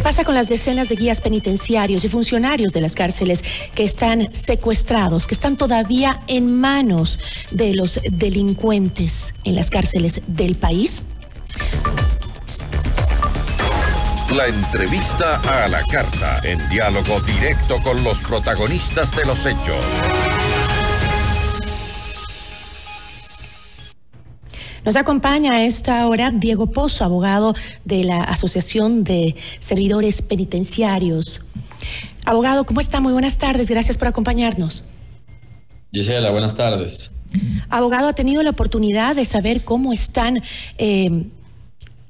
¿Qué pasa con las decenas de guías penitenciarios y funcionarios de las cárceles que están secuestrados, que están todavía en manos de los delincuentes en las cárceles del país? La entrevista a la carta, en diálogo directo con los protagonistas de los hechos. Nos acompaña a esta hora Diego Pozo, abogado de la Asociación de Servidores Penitenciarios. Abogado, ¿cómo está? Muy buenas tardes. Gracias por acompañarnos. Gisela, buenas tardes. Abogado, ¿ha tenido la oportunidad de saber cómo están eh,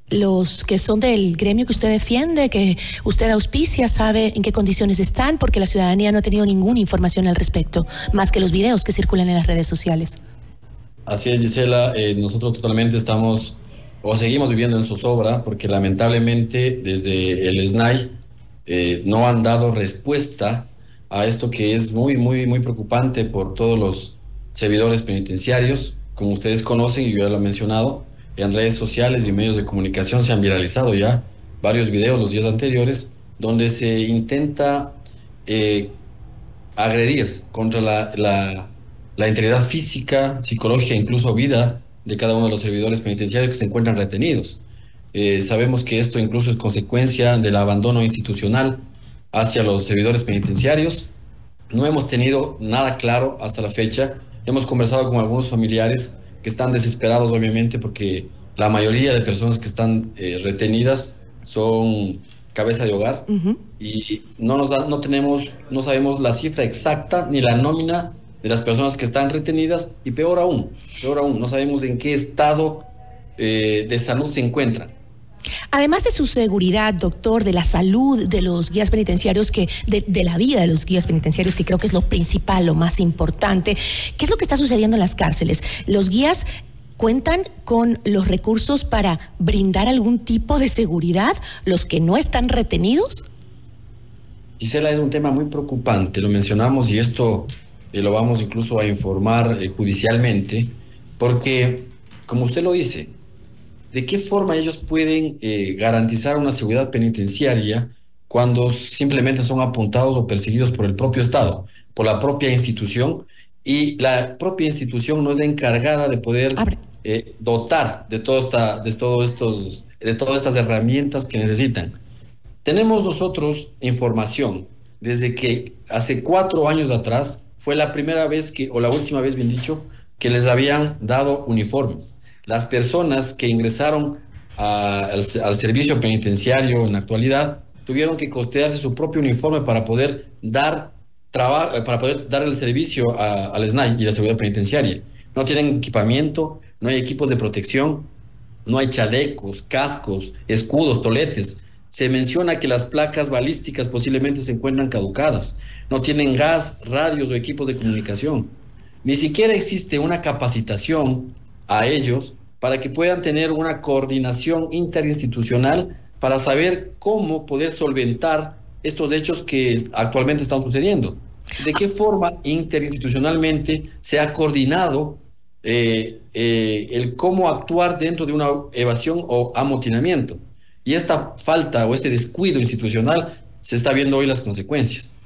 los que son del gremio que usted defiende, que usted auspicia, sabe en qué condiciones están? Porque la ciudadanía no ha tenido ninguna información al respecto, más que los videos que circulan en las redes sociales. Así es, Gisela. Eh, nosotros totalmente estamos o seguimos viviendo en zozobra porque lamentablemente desde el SNAI eh, no han dado respuesta a esto que es muy, muy, muy preocupante por todos los servidores penitenciarios. Como ustedes conocen, y yo ya lo he mencionado, en redes sociales y medios de comunicación se han viralizado ya varios videos los días anteriores donde se intenta eh, agredir contra la la integridad física, psicológica, incluso vida de cada uno de los servidores penitenciarios que se encuentran retenidos. Eh, sabemos que esto incluso es consecuencia del abandono institucional hacia los servidores penitenciarios. No hemos tenido nada claro hasta la fecha. Hemos conversado con algunos familiares que están desesperados, obviamente, porque la mayoría de personas que están eh, retenidas son cabeza de hogar y no nos da, no tenemos, no sabemos la cifra exacta ni la nómina de las personas que están retenidas y peor aún, peor aún, no sabemos en qué estado eh, de salud se encuentran. Además de su seguridad, doctor, de la salud de los guías penitenciarios, que de, de, la vida de los guías penitenciarios, que creo que es lo principal, lo más importante, ¿qué es lo que está sucediendo en las cárceles? Los guías cuentan con los recursos para brindar algún tipo de seguridad, los que no están retenidos. Gisela, es un tema muy preocupante, lo mencionamos y esto y lo vamos incluso a informar eh, judicialmente, porque, como usted lo dice, ¿de qué forma ellos pueden eh, garantizar una seguridad penitenciaria cuando simplemente son apuntados o perseguidos por el propio Estado, por la propia institución? Y la propia institución no es la encargada de poder eh, dotar de, toda esta, de, todos estos, de todas estas herramientas que necesitan. Tenemos nosotros información desde que hace cuatro años atrás fue la primera vez que, o la última vez, bien dicho, que les habían dado uniformes. Las personas que ingresaron al, servicio penitenciario en la actualidad tuvieron que costearse su propio uniforme para poder dar trabajo, para poder dar el servicio al SNAI y la seguridad penitenciaria. No tienen equipamiento, no hay equipos de protección, no hay chalecos, cascos, escudos, toletes. Se menciona que las placas balísticas posiblemente se encuentran caducadas no tienen gas, radios o equipos de comunicación. Ni siquiera existe una capacitación a ellos para que puedan tener una coordinación interinstitucional para saber cómo poder solventar estos hechos que actualmente están sucediendo. ¿De qué forma interinstitucionalmente se ha coordinado eh, eh, el cómo actuar dentro de una evasión o amotinamiento? Y esta falta o este descuido institucional se está viendo hoy las consecuencias.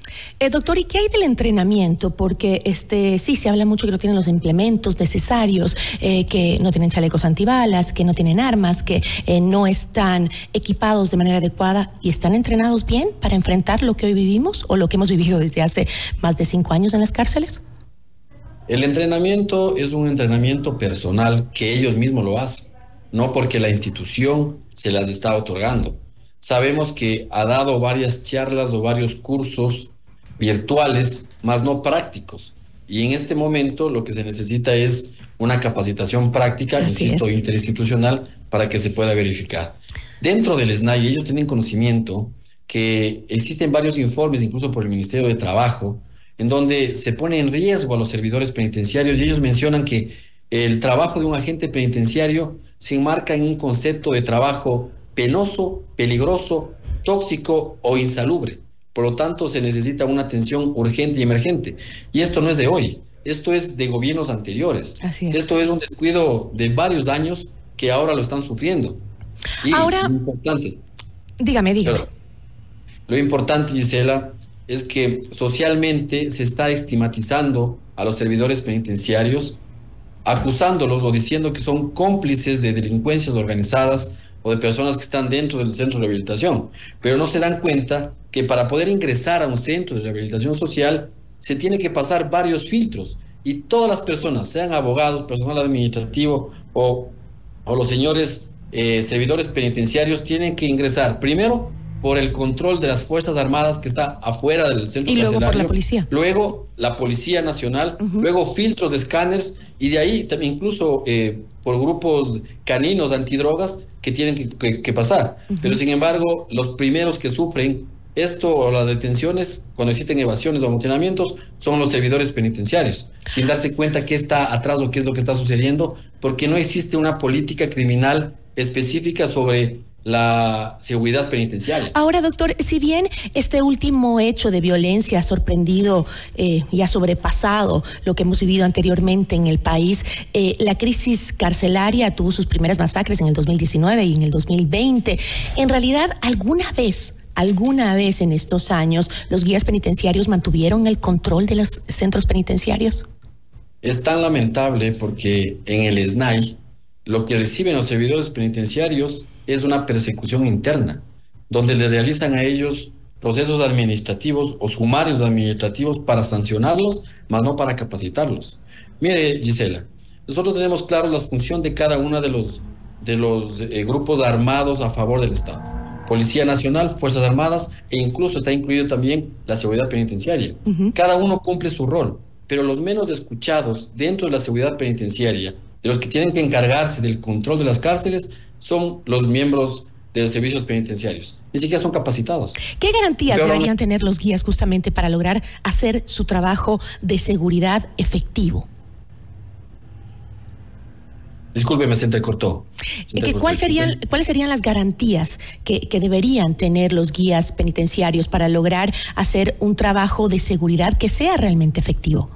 Eh, doctor, ¿y qué hay del entrenamiento? Porque este sí se habla mucho que no tienen los implementos necesarios, eh, que no tienen chalecos antibalas, que no tienen armas, que eh, no están equipados de manera adecuada y están entrenados bien para enfrentar lo que hoy vivimos o lo que hemos vivido desde hace más de cinco años en las cárceles. El entrenamiento es un entrenamiento personal que ellos mismos lo hacen, no porque la institución se las está otorgando. Sabemos que ha dado varias charlas o varios cursos virtuales, más no prácticos. Y en este momento lo que se necesita es una capacitación práctica, insisto, interinstitucional, para que se pueda verificar. Dentro del SNAI, ellos tienen conocimiento que existen varios informes, incluso por el Ministerio de Trabajo, en donde se pone en riesgo a los servidores penitenciarios y ellos mencionan que el trabajo de un agente penitenciario se enmarca en un concepto de trabajo penoso, peligroso, tóxico o insalubre. Por lo tanto, se necesita una atención urgente y emergente. Y esto no es de hoy, esto es de gobiernos anteriores. Así es. Esto es un descuido de varios años que ahora lo están sufriendo. ahora, importante, dígame, dígame. Lo importante, Gisela, es que socialmente se está estigmatizando a los servidores penitenciarios, acusándolos o diciendo que son cómplices de delincuencias organizadas o de personas que están dentro del centro de rehabilitación, pero no se dan cuenta que para poder ingresar a un centro de rehabilitación social se tiene que pasar varios filtros y todas las personas, sean abogados, personal administrativo o, o los señores eh, servidores penitenciarios, tienen que ingresar primero por el control de las Fuerzas Armadas que está afuera del centro y luego por la policía. Luego la Policía Nacional, luego filtros de escáneres y de ahí también incluso eh, por grupos caninos antidrogas que tienen que, pasar. Pero sin embargo, los primeros que sufren esto las detenciones, cuando existen evasiones o amotinamientos, son los servidores penitenciarios, sin darse cuenta qué está atrás o qué es lo que está sucediendo, porque no existe una política criminal específica sobre la seguridad penitenciaria. Ahora, doctor, si bien este último hecho de violencia ha sorprendido eh, y ha sobrepasado lo que hemos vivido anteriormente en el país, eh, la crisis carcelaria tuvo sus primeras masacres en el 2019 y en el 2020. En realidad, ¿alguna vez ¿Alguna vez en estos años los guías penitenciarios mantuvieron el control de los centros penitenciarios? Es tan lamentable porque en el SNAI lo que reciben los servidores penitenciarios es una persecución interna, donde le realizan a ellos procesos administrativos o sumarios administrativos para sancionarlos, más no para capacitarlos. Mire, Gisela, nosotros tenemos claro la función de cada uno de los, de los eh, grupos armados a favor del Estado. Policía Nacional, Fuerzas Armadas e incluso está incluido también la seguridad penitenciaria. Cada uno cumple su rol, pero los menos escuchados dentro de la seguridad penitenciaria, de los que tienen que encargarse del control de las cárceles, son los miembros de los servicios penitenciarios. Ni siquiera son capacitados. ¿Qué garantías deberían tener los guías justamente para lograr hacer su trabajo de seguridad efectivo? Discúlpeme, se entrecortó. ¿Cuál serían, ¿Cuáles serían las garantías que, que, deberían tener los guías penitenciarios para lograr hacer un trabajo de seguridad que sea realmente efectivo?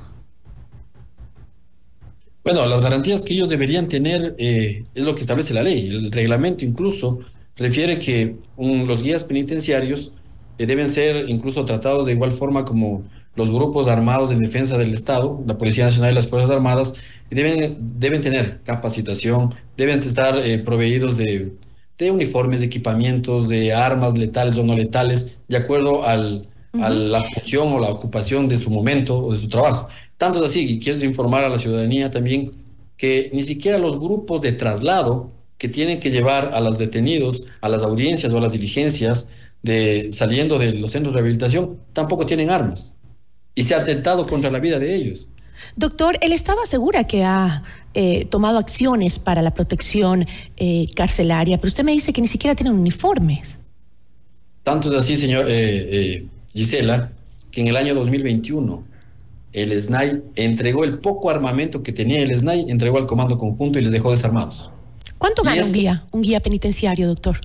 Bueno, las garantías que ellos deberían tener eh, es lo que establece la ley. El reglamento incluso refiere que los guías penitenciarios eh, deben ser incluso tratados de igual forma como los grupos armados en defensa del Estado, la Policía Nacional y las Fuerzas Armadas, deben, deben tener capacitación, deben estar eh, proveídos de, de, uniformes, de equipamientos, de armas letales o no letales, de acuerdo al, a la función o la ocupación de su momento o de su trabajo. Tanto es así, y quiero informar a la ciudadanía también que ni siquiera los grupos de traslado que tienen que llevar a los detenidos a las audiencias o a las diligencias de saliendo de los centros de rehabilitación tampoco tienen armas y se ha atentado contra la vida de ellos. Doctor, el Estado asegura que ha eh, tomado acciones para la protección eh, carcelaria, pero usted me dice que ni siquiera tienen uniformes. Tanto es así, señor eh, Gisela, que en el año 2021 el SNAI entregó el poco armamento que tenía el SNAI, entregó al comando conjunto y les dejó desarmados. ¿Cuánto gana un guía, un guía penitenciario, doctor?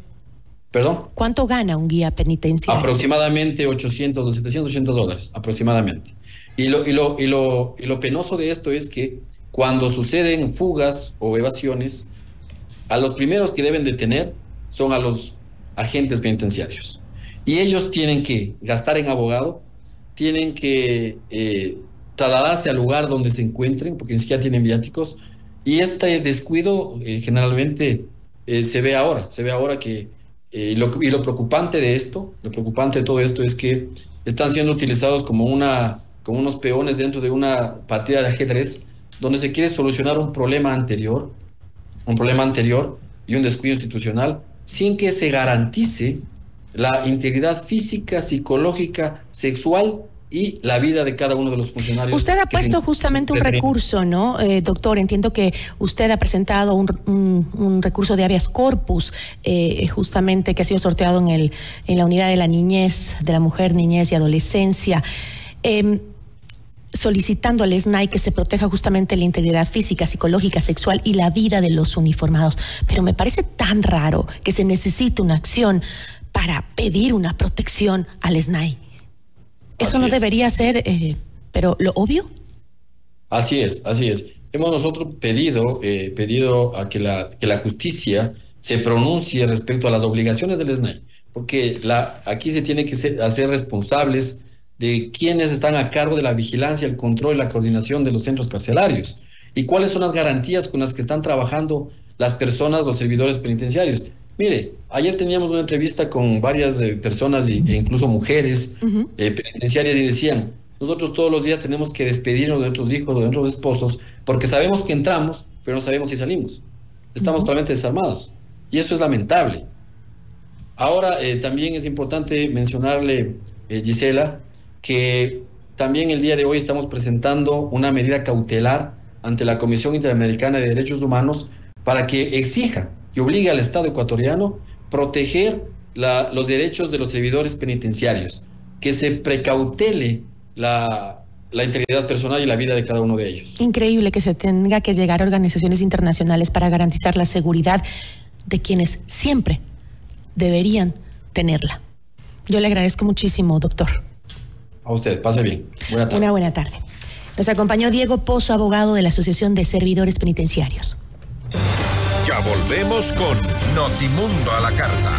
¿Perdón? ¿Cuánto gana un guía penitenciario? Aproximadamente 800, 700, 800 dólares, aproximadamente. Y lo, y, lo, y, lo, y lo penoso de esto es que cuando suceden fugas o evasiones, a los primeros que deben detener son a los agentes penitenciarios. Y ellos tienen que gastar en abogado, tienen que eh, trasladarse al lugar donde se encuentren, porque ni siquiera tienen viáticos. Y este descuido eh, generalmente eh, se ve ahora, se ve ahora que, lo, y lo preocupante de esto, lo preocupante de todo esto es que están siendo utilizados como, una, como unos peones dentro de una partida de ajedrez, donde se quiere solucionar un problema anterior, un problema anterior y un descuido institucional, sin que se garantice la integridad física, psicológica, sexual y la vida de cada uno de los funcionarios. Usted ha puesto justamente un recurso, ¿no, eh, doctor? Entiendo que usted ha presentado un, recurso de habeas corpus, eh, justamente que ha sido sorteado en, el, en la unidad de la niñez, de la mujer, niñez y adolescencia. Em, solicitando al SNAI que se proteja justamente la integridad física, psicológica, sexual y la vida de los uniformados. Pero me parece tan raro que se necesite una acción para pedir una protección al SNAI. Eso no debería ser, eh, pero lo obvio. Así es, así es. Hemos nosotros pedido, eh, pedido a que la, que la justicia se pronuncie respecto a las obligaciones del SNAI. porque la, aquí se tiene que hacer responsables de quienes están a cargo de la vigilancia, el control y la coordinación de los centros carcelarios y cuáles son las garantías con las que están trabajando las personas, los servidores penitenciarios. Mire, ayer teníamos una entrevista con varias eh, personas e incluso mujeres eh, penitenciarias y decían, nosotros todos los días tenemos que despedirnos de nuestros hijos, de nuestros esposos, porque sabemos que entramos, pero no sabemos si salimos. Estamos totalmente desarmados. Y eso es lamentable. Ahora, eh, también es importante mencionarle, Gisela, que también el día de hoy estamos presentando una medida cautelar ante la Comisión Interamericana de Derechos Humanos para que exija y obligue al Estado ecuatoriano proteger los derechos de los servidores penitenciarios, que se precautele la, la integridad personal y la vida de cada uno de ellos. Increíble que se tenga que llegar a organizaciones internacionales para garantizar la seguridad de quienes siempre deberían tenerla. Yo le agradezco muchísimo, doctor. A usted, pase bien. Buena tarde. Una buena tarde. Nos acompañó Diego Pozo, abogado de la Asociación de Servidores Penitenciarios. Ya volvemos con Notimundo a la Carta.